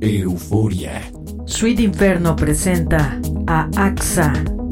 Euforia. Sweet Inferno presenta a AXA.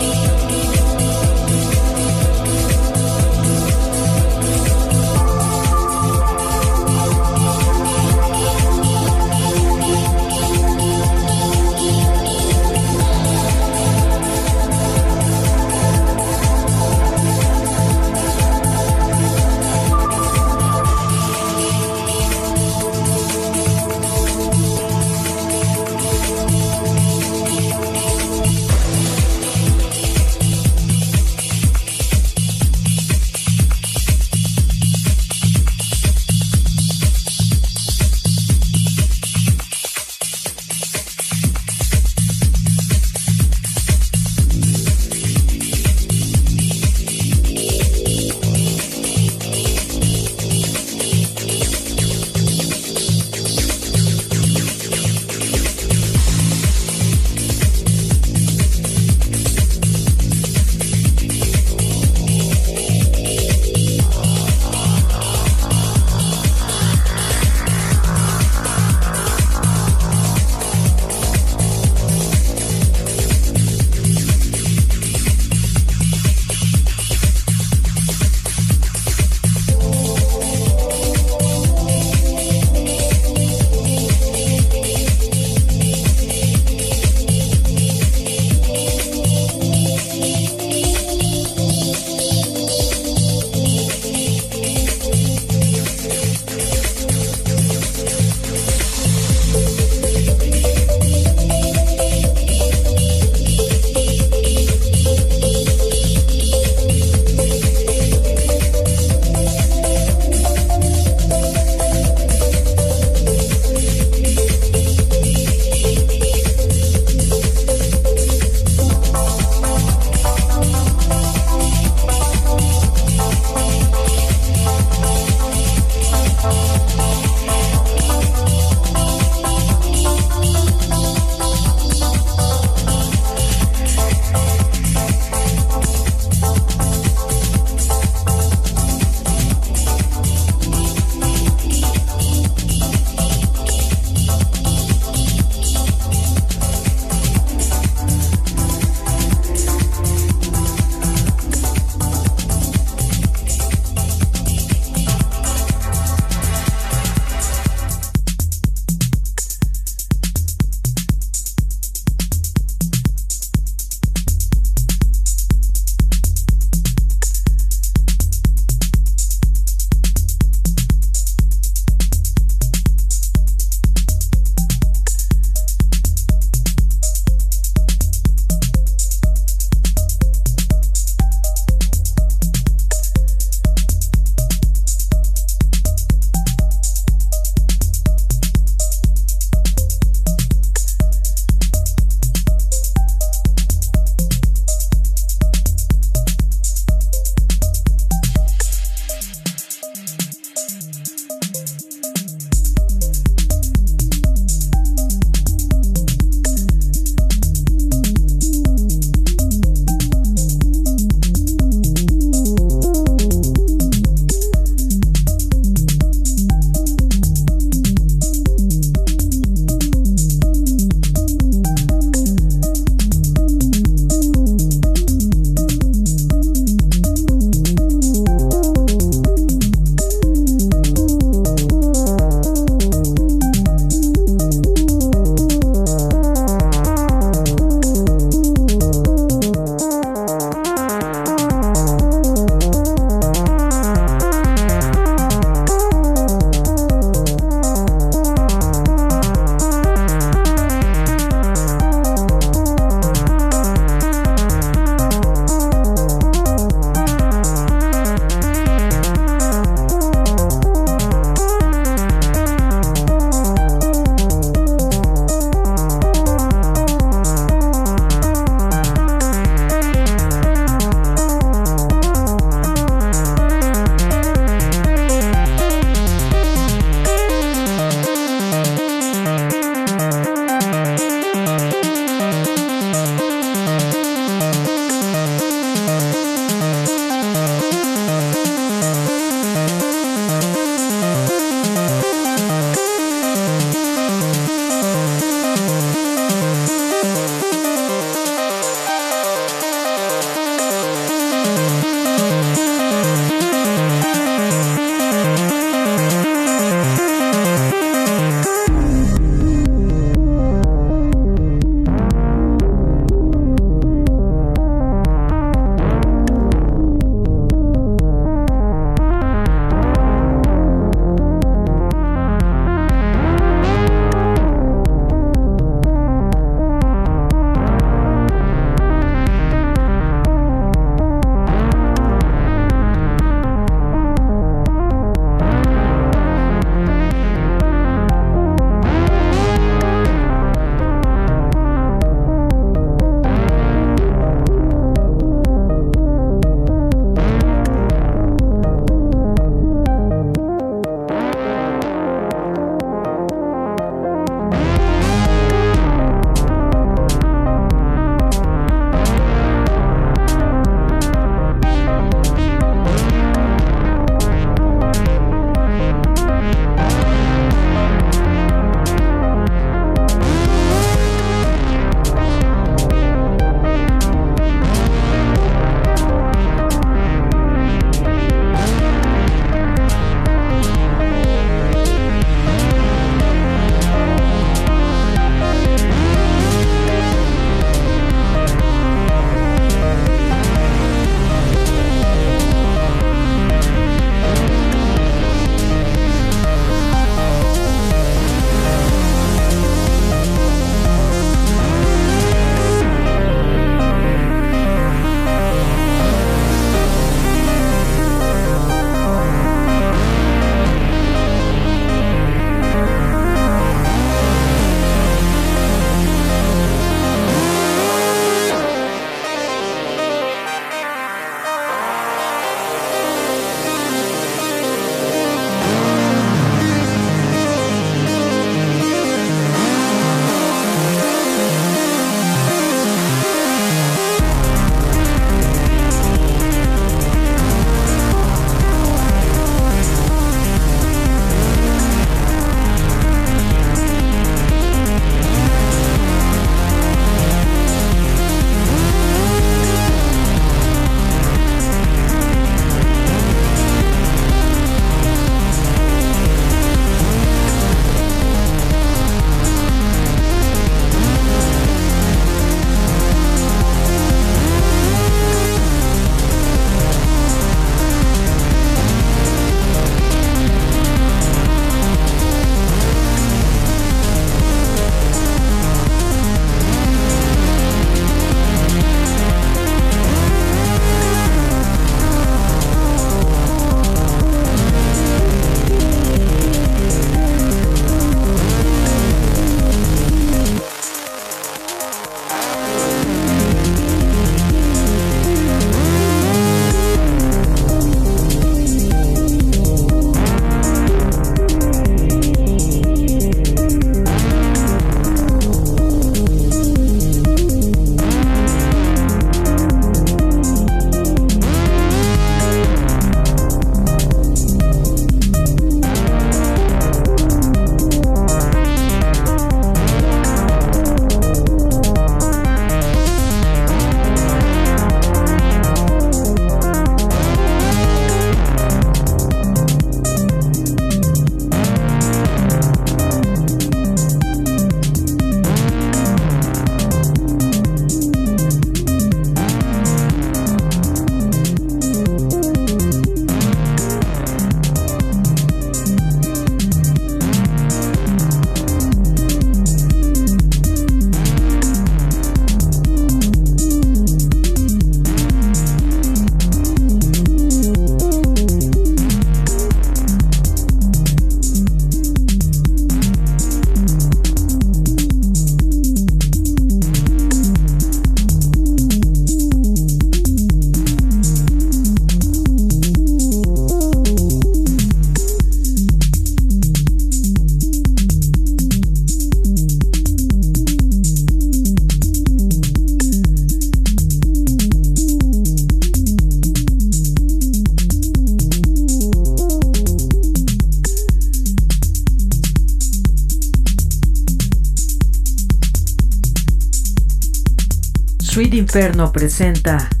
Inferno presenta.